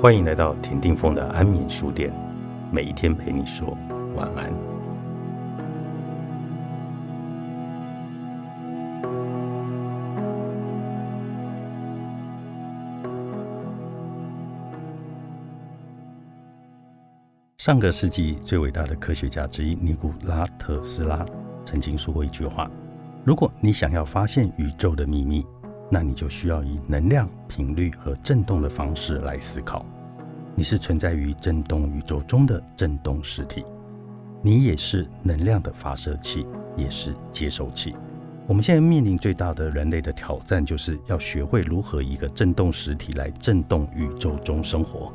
欢迎来到田定峰的安眠书店，每一天陪你说晚安。上个世纪最伟大的科学家之一尼古拉特斯拉曾经说过一句话：“如果你想要发现宇宙的秘密，那你就需要以能量、频率和振动的方式来思考。你是存在于振动宇宙中的振动实体，你也是能量的发射器，也是接收器。我们现在面临最大的人类的挑战，就是要学会如何一个振动实体来振动宇宙中生活。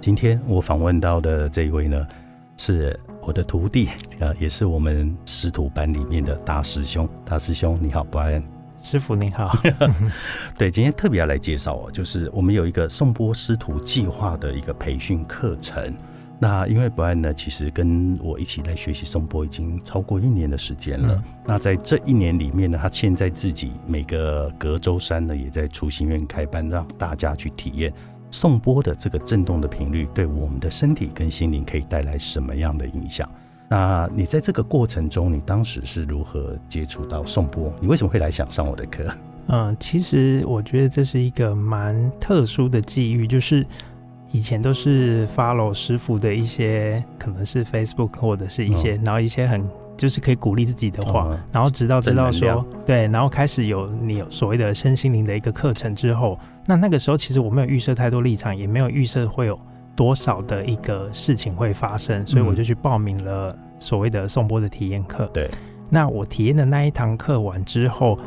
今天我访问到的这一位呢，是我的徒弟，呃，也是我们师徒班里面的大师兄。大师兄，你好，Brian。师傅您好，对，今天特别要来介绍哦，就是我们有一个颂钵师徒计划的一个培训课程。那因为 Brian 呢，其实跟我一起来学习颂钵已经超过一年的时间了。那在这一年里面呢，他现在自己每个隔周三呢，也在初心院开班，让大家去体验颂钵的这个震动的频率对我们的身体跟心灵可以带来什么样的影响。那你在这个过程中，你当时是如何接触到宋波？你为什么会来想上我的课？嗯，其实我觉得这是一个蛮特殊的际遇，就是以前都是 follow 师傅的一些，可能是 Facebook 或者是一些，然后一些很就是可以鼓励自己的话，然后直到知道说对，然后开始有你有所谓的身心灵的一个课程之后，那那个时候其实我没有预设太多立场，也没有预设会有。多少的一个事情会发生，所以我就去报名了所谓的颂钵的体验课。对，那我体验的那一堂课完之后，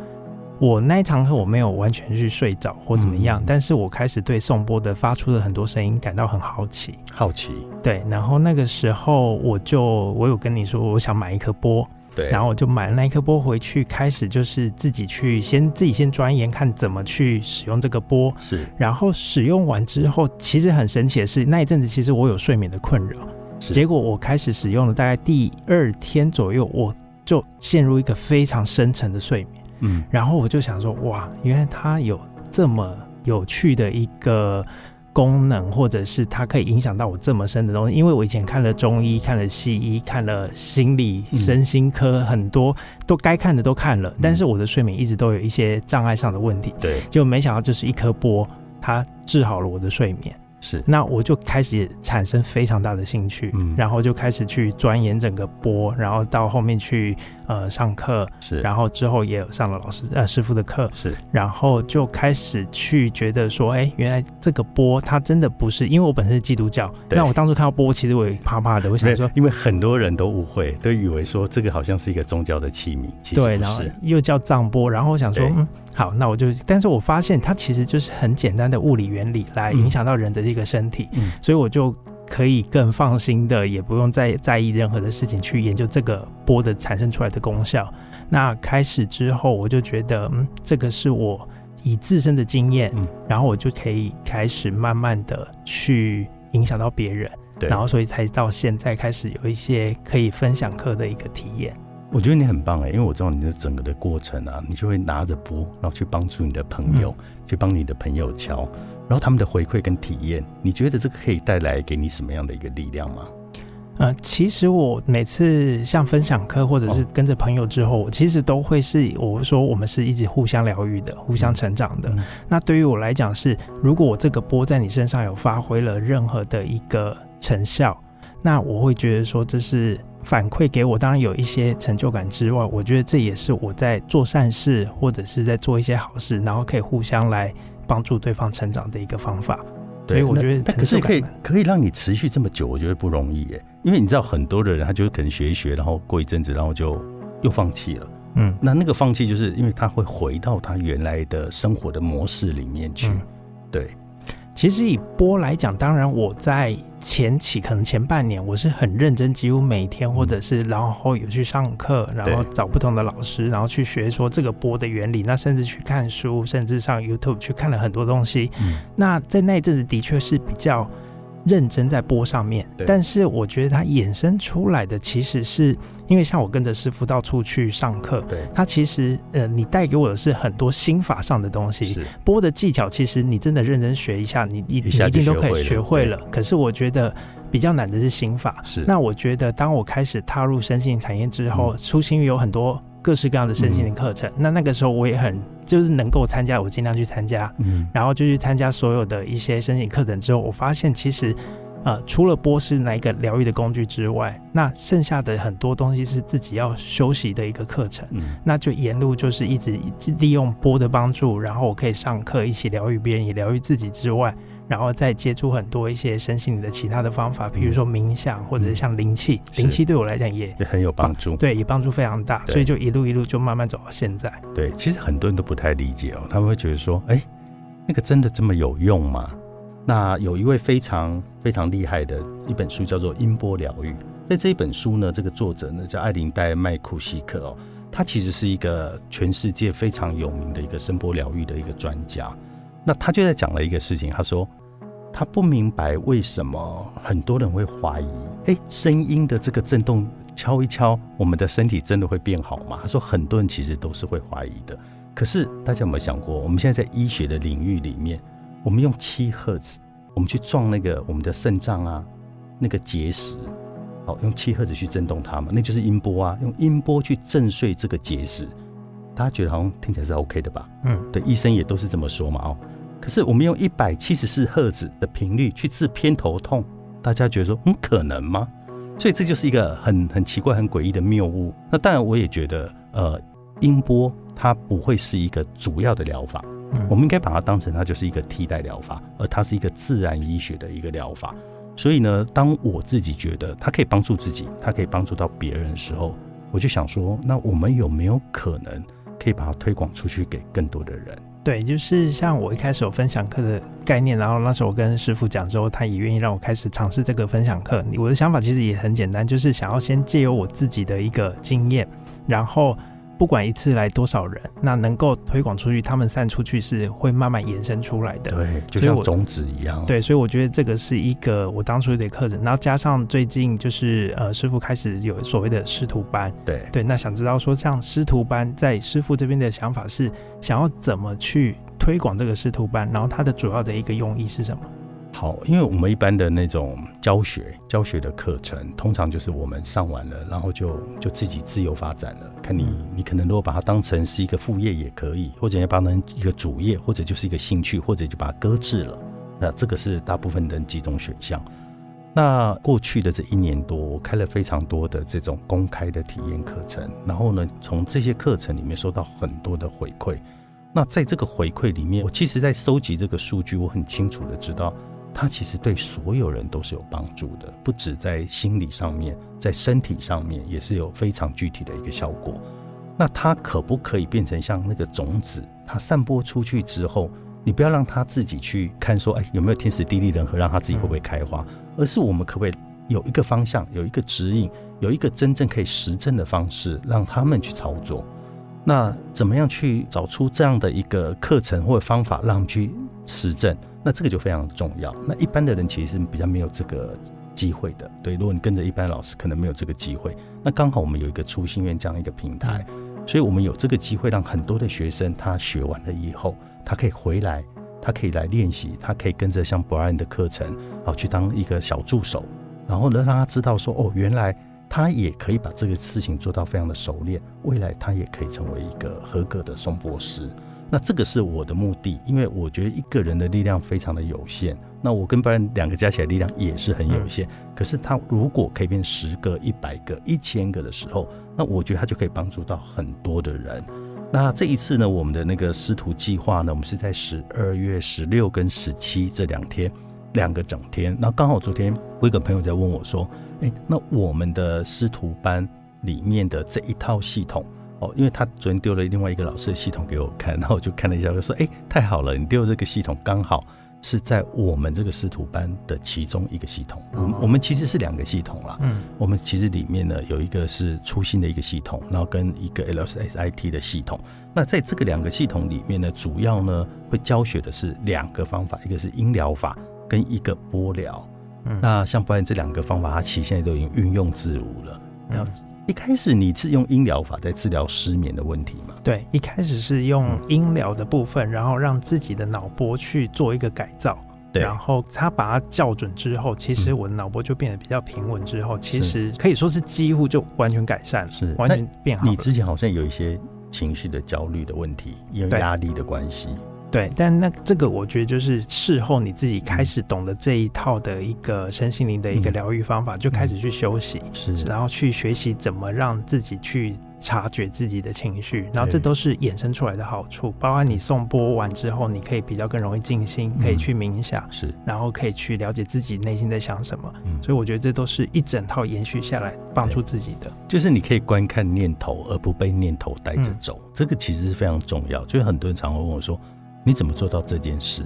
我那一堂课我没有完全去睡着或怎么样，但是我开始对颂钵的发出的很多声音感到很好奇。好奇，对。然后那个时候我就我有跟你说，我想买一颗钵。对，然后我就买了那一颗波回去，开始就是自己去先自己先钻研，看怎么去使用这个波。是，然后使用完之后，其实很神奇的是，那一阵子其实我有睡眠的困扰。结果我开始使用了大概第二天左右，我就陷入一个非常深沉的睡眠。嗯，然后我就想说，哇，原来它有这么有趣的一个。功能，或者是它可以影响到我这么深的东西，因为我以前看了中医，看了西医，看了心理、身心科，很多都该看的都看了，但是我的睡眠一直都有一些障碍上的问题。对，就没想到就是一颗波，它治好了我的睡眠。是，那我就开始产生非常大的兴趣，嗯，然后就开始去钻研整个波，然后到后面去呃上课，是，然后之后也有上了老师呃师傅的课，是，然后就开始去觉得说，哎，原来这个波它真的不是，因为我本身是基督教，那我当初看到波，其实我也怕怕的，我想说，因为很多人都误会，都以为说这个好像是一个宗教的器皿，其实对，然后又叫藏波，然后我想说，嗯，好，那我就，但是我发现它其实就是很简单的物理原理来影响到人的这个身体，嗯，所以我就可以更放心的，也不用再在意任何的事情去研究这个波的产生出来的功效。那开始之后，我就觉得，嗯，这个是我以自身的经验，嗯，然后我就可以开始慢慢的去影响到别人，对，然后所以才到现在开始有一些可以分享课的一个体验。我觉得你很棒哎，因为我知道你的整个的过程啊，你就会拿着波，然后去帮助你的朋友，去帮你的朋友敲，然后他们的回馈跟体验，你觉得这个可以带来给你什么样的一个力量吗？呃，其实我每次像分享课或者是跟着朋友之后，我其实都会是我说我们是一直互相疗愈的，互相成长的。那对于我来讲是，如果我这个波在你身上有发挥了任何的一个成效，那我会觉得说这是。反馈给我，当然有一些成就感之外，我觉得这也是我在做善事或者是在做一些好事，然后可以互相来帮助对方成长的一个方法。所以我觉得，可是可以可以让你持续这么久，我觉得不容易耶。因为你知道，很多的人他就可能学一学，然后过一阵子，然后就又放弃了。嗯，那那个放弃，就是因为他会回到他原来的生活的模式里面去。对。其实以播来讲，当然我在前期可能前半年我是很认真，几乎每天或者是然后有去上课，然后找不同的老师，然后去学说这个播的原理。那甚至去看书，甚至上 YouTube 去看了很多东西。那在那一阵子的确是比较认真在播上面，但是我觉得它衍生出来的其实是因为像我跟着师傅到处去上课，对，他其实呃，你带给我的是很多心法上的东西，是。播的技巧，其实你真的认真学一下，你你你一定都可以学会了。可是我觉得比较难的是心法，是。那我觉得当我开始踏入身心产业之后，初心有很多各式各样的身心灵课程，那那个时候我也很就是能够参加，我尽量去参加，嗯，然后就去参加所有的一些申请课程之后，我发现其实。呃，除了波是那一个疗愈的工具之外，那剩下的很多东西是自己要休息的一个课程。嗯，那就沿路就是一直利用波的帮助，然后我可以上课一起疗愈别人，也疗愈自己之外，然后再接触很多一些身心灵的其他的方法，比如说冥想或者是像灵气，灵气对我来讲也也很有帮助，对，也帮助非常大，所以就一路一路就慢慢走到现在。对，其实很多人都不太理解哦，他们会觉得说，哎，那个真的这么有用吗？那有一位非常非常厉害的一本书，叫做《音波疗愈》。在这一本书呢，这个作者呢叫艾琳戴麦库西克哦，他其实是一个全世界非常有名的一个声波疗愈的一个专家。那他就在讲了一个事情，他说他不明白为什么很多人会怀疑，哎，声音的这个震动敲一敲，我们的身体真的会变好吗？他说很多人其实都是会怀疑的。可是大家有没有想过，我们现在在医学的领域里面？我们用七赫兹，我们去撞那个我们的肾脏啊，那个结石，好，用七赫兹去震动它嘛，那就是音波啊，用音波去震碎这个结石，大家觉得好像听起来是 OK 的吧？嗯，对，医生也都是这么说嘛，哦，可是我们用一百七十四赫兹的频率去治偏头痛，大家觉得说，嗯，可能吗？所以这就是一个很很奇怪、很诡异的谬误。那当然，我也觉得，呃，音波它不会是一个主要的疗法。我们应该把它当成它就是一个替代疗法，而它是一个自然医学的一个疗法。所以呢，当我自己觉得它可以帮助自己，它可以帮助到别人的时候，我就想说，那我们有没有可能可以把它推广出去给更多的人？对，就是像我一开始有分享课的概念，然后那时候我跟师傅讲之后，他也愿意让我开始尝试这个分享课。我的想法其实也很简单，就是想要先借由我自己的一个经验，然后。不管一次来多少人，那能够推广出去，他们散出去是会慢慢延伸出来的。对，就像种子一样。对，所以我觉得这个是一个我当初的课程，然后加上最近就是呃师傅开始有所谓的师徒班。对对，那想知道说像师徒班在师傅这边的想法是想要怎么去推广这个师徒班，然后它的主要的一个用意是什么？好，因为我们一般的那种教学教学的课程，通常就是我们上完了，然后就就自己自由发展了。看你，你可能如果把它当成是一个副业也可以，或者要当成一个主业，或者就是一个兴趣，或者就把它搁置了。那这个是大部分人几种选项。那过去的这一年多，我开了非常多的这种公开的体验课程，然后呢，从这些课程里面收到很多的回馈。那在这个回馈里面，我其实在收集这个数据，我很清楚的知道。它其实对所有人都是有帮助的，不止在心理上面，在身体上面也是有非常具体的一个效果。那它可不可以变成像那个种子，它散播出去之后，你不要让它自己去看说，哎，有没有天时地利人和，让它自己会不会开花？而是我们可不可以有一个方向，有一个指引，有一个真正可以实证的方式，让他们去操作？那怎么样去找出这样的一个课程或者方法，让他们去实证？那这个就非常重要。那一般的人其实是比较没有这个机会的。对，如果你跟着一般老师，可能没有这个机会。那刚好我们有一个初心院这样一个平台，所以我们有这个机会，让很多的学生他学完了以后，他可以回来，他可以来练习，他可以跟着像 Brian 的课程，好去当一个小助手，然后呢让他知道说，哦，原来他也可以把这个事情做到非常的熟练，未来他也可以成为一个合格的颂钵师。那这个是我的目的，因为我觉得一个人的力量非常的有限。那我跟别人两个加起来力量也是很有限。可是他如果可以变十个、一百个、一千个的时候，那我觉得他就可以帮助到很多的人。那这一次呢，我们的那个师徒计划呢，我们是在十二月十六跟十七这两天，两个整天。那刚好昨天我一个朋友在问我说：“哎，那我们的师徒班里面的这一套系统？”哦，因为他昨天丢了另外一个老师的系统给我看，然后我就看了一下，就说：“哎，太好了，你丢这个系统刚好是在我们这个师徒班的其中一个系统。我我们其实是两个系统啦，嗯，我们其实里面呢有一个是初心的一个系统，然后跟一个 LSSIT 的系统。那在这个两个系统里面呢，主要呢会教学的是两个方法，一个是音疗法跟一个波疗。嗯那像不然这两个方法，它其实现在都已经运用自如了。嗯一开始你是用音疗法在治疗失眠的问题嘛？对，一开始是用嗯音疗的部分，然后让自己的脑波去做一个改造。对然后他把它校准之后，其实嗯我的脑波就变得比较平稳。之后，其实可以说是几乎就完全改善了，是完全变好。你之前好像有一些情绪的焦虑的问题，因为压力的关系。对，但那这个我觉得就是事后你自己开始懂得这一套的一个身心灵的一个嗯疗愈方法，就开始去休息，是然后去学习怎么让自己去察觉自己的情绪，然后这都是衍生出来的好处。包括你送播完之后，你可以比较更容易静心，可以嗯去冥想，是，然后可以去了解自己内心在想什么。嗯，所以我觉得这都是一整套延续下来帮助自己的。就是你可以观看念头，而不被念头带着走，这个其实是非常重要。就是很多人常会问我说：“你怎么做到这件事？”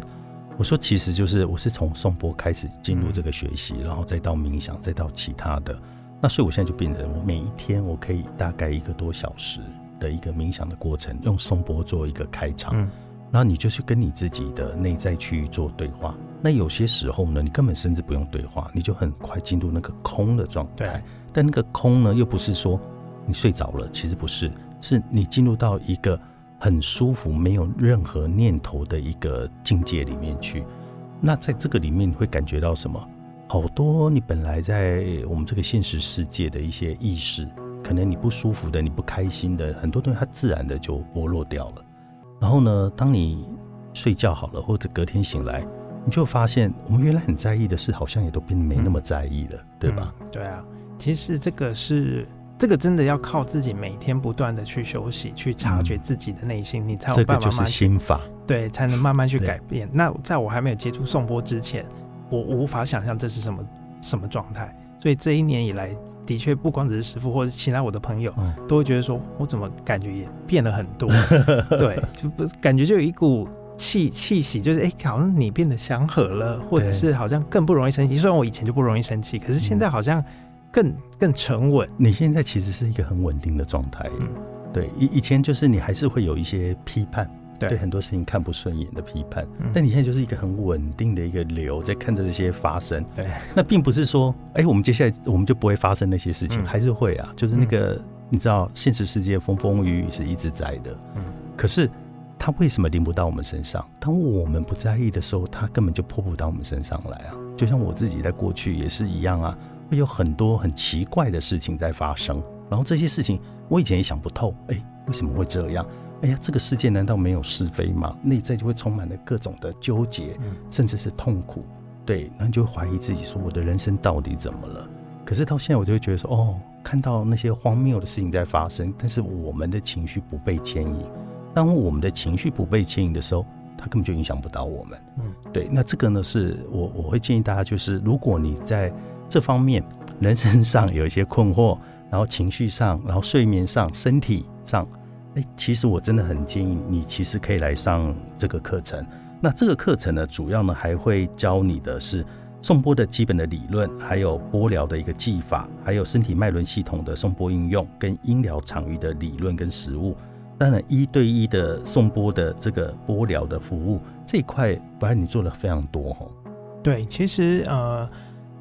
我说：“其实就是我是从颂钵开始进入这个学习，然后再到冥想，再到其他的。那所以我现在就变成我每一天我可以大概一个多小时的一个冥想的过程，用颂钵做一个开场。嗯，然后你就去跟你自己的内在去做对话。那有些时候呢，你根本甚至不用对话，你就很快进入那个空的状对态。但那个空呢，又不是说你睡着了，其实不是，是你进入到一个很舒服、没有任何念头的一个境界里面去。那在这个里面，你会感觉到什么？好多你本来在我们这个现实世界的一些意识，可能你不舒服的、你不开心的，很多东西它自然的就剥落掉了。然后呢，当你睡觉好了，或者隔天醒来，你就发现我们原来很在意的事，好像也都变得没那么在意了，对吧？对啊，其实这个是这个真的要靠自己每天不断的去休息，去察觉自己的内心，你才有这个就是办法慢慢去心法，对，才能慢慢去改变。那在我还没有接触颂钵之前，我无法想象这是什么什么状态。所以这一年以来，的确不光只是师傅或者其他我的朋友，嗯都会觉得说，我怎么感觉也变了很多？对，就不是感觉就有一股气气息，就是哎、好像你变得祥和了，或者是好像更不容易生气。虽然我以前就不容易生气，可是现在好像更更沉稳。你现在其实是一个很稳定的状态。嗯对，以以前就是你还是会有一些批判，对对很多事情看不顺眼的批判，嗯但你现在就是一个很稳定的一个流，在看着这些发生。对，那并不是说，哎、我们接下来我们就不会发生那些事情，嗯还是会啊，就是那个、你知道，现实世界风风雨雨是一直在的，嗯可是它为什么临不到我们身上？当我们不在意的时候，它根本就泼不到我们身上来啊。就像我自己在过去也是一样啊，会有很多很奇怪的事情在发生，然后这些事情我以前也想不透，哎、为什么会这样？哎呀，这个世界难道没有是非吗？内在就会充满了各种的纠结，嗯甚至是痛苦。对，然后你就会怀疑自己，说我的人生到底怎么了？可是到现在，我就会觉得说，哦，看到那些荒谬的事情在发生，但是我们的情绪不被牵引。当我们的情绪不被牵引的时候，它根本就影响不到我们。嗯，对。那这个呢，是我我会建议大家，就是如果你在这方面人身上有一些困惑，然后情绪上，然后睡眠上，身体上，哎，其实我真的很建议你，其实可以来上这个课程。那这个课程呢，主要呢还会教你的是颂钵的基本的理论，还有波疗的一个技法，还有身体脉轮系统的颂钵应用，跟音疗场域的理论跟实务。当然，一对一的颂钵的这个波疗的服务这一块，不然你做了非常多哦。对，其实呃，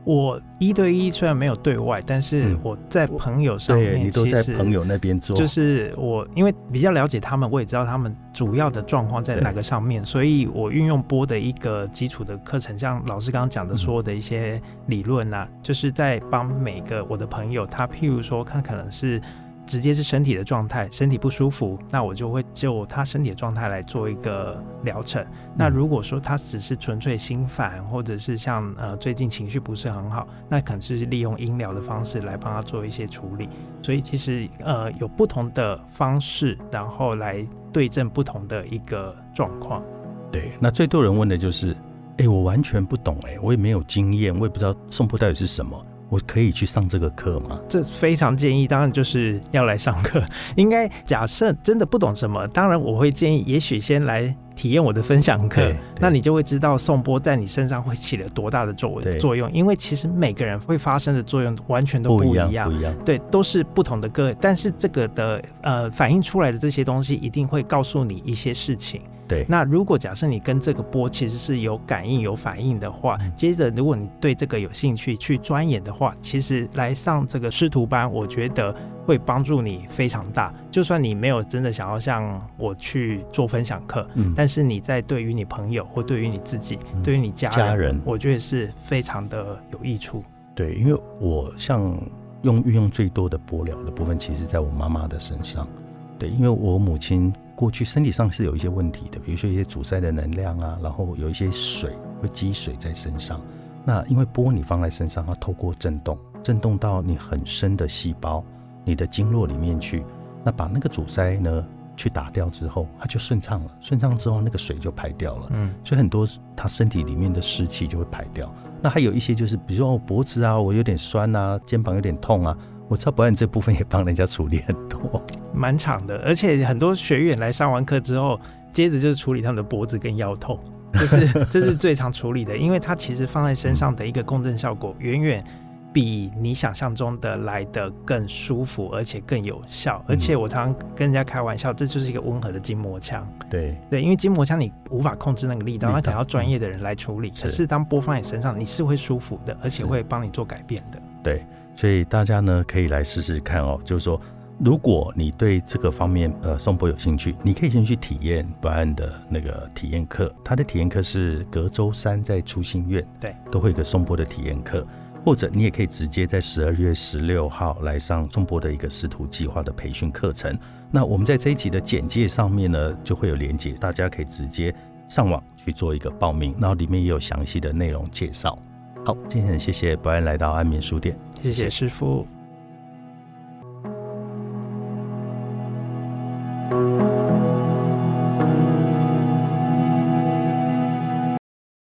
我一对一虽然没有对外，但是嗯我在朋友上面，对你都在朋友那边做，就是我因为比较了解他们，我也知道他们主要的状况在哪个上面，所以我运用播的一个基础的课程，像老师刚刚讲的嗯所有的一些理论啊，就是在帮每个我的朋友，他譬如说他可能是。直接是身体的状态，身体不舒服，那我就会就他身体的状态来做一个疗程。那如果说他只是纯粹心烦，或者是像呃最近情绪不是很好，那可能是利用音疗的方式来帮他做一些处理。所以其实呃有不同的方式，然后来对症不同的一个状况。对，那最多人问的就是，哎、我完全不懂、哎，我也没有经验，我也不知道颂钵到底是什么，我可以去上这个课吗？这非常建议，当然就是要来上课。应该假设真的不懂什么，当然我会建议，也许先来体验我的分享课那你就会知道颂钵在你身上会起了多大的作对作用。因为其实每个人会发生的作用完全都不一样不一样。对，都是不同的个，但是这个的呃反映出来的这些东西，一定会告诉你一些事情。对。那如果假设你跟这个波其实是有感应、有反应的话，接着如果你对这个有兴趣去钻研的话，其实来上这个师徒班，我觉得会帮助你非常大。就算你没有真的想要像我去做分享课，嗯，但是你在对于你朋友或对于你自己、对于你家家人，我觉得是非常的有益处。对，因为我像。用运用最多的波疗的部分，其实在我妈妈的身上。对，因为我母亲过去身体上是有一些问题的，比如说一些阻塞的能量啊，然后有一些水会积水在身上。那因为波你放在身上，它透过震动，震动到你很深的细胞、你的经络里面去，那把那个阻塞呢去打掉之后，它就顺畅了。顺畅之后，那个水就排掉了。嗯，所以很多他身体里面的湿气就会排掉。那还有一些就是，比如说我脖子啊，我有点酸啊，肩膀有点痛啊，我知道不然这部分也帮人家处理很多，蛮长的。而且很多学员来上完课之后，接着就是处理他们的脖子跟腰痛，就是这是最常处理的，因为它其实放在身上的一个共振效果远远。比你想象中的来的更舒服，而且更有效。而且我常常跟人家开玩笑，这就是一个温和的筋膜枪。对对，因为筋膜枪你无法控制那个力道，那可能要专业的人来处理。可是当播放你身上，你是会舒服的，而且会帮你做改变的。对，所以大家呢可以来试试看哦。就是说，如果你对这个方面呃松波有兴趣，你可以先去体验博安的那个体验课。他的体验课是隔周三在初心院，对，都会有个松波的体验课。或者你也可以直接在十二月十六号来上中博的一个师徒计划的培训课程。那我们在这一集的简介上面呢，就会有连接，大家可以直接上网去做一个报名，然后里面也有详细的内容介绍。好，今天很谢谢博安来到安眠书店，谢谢师傅。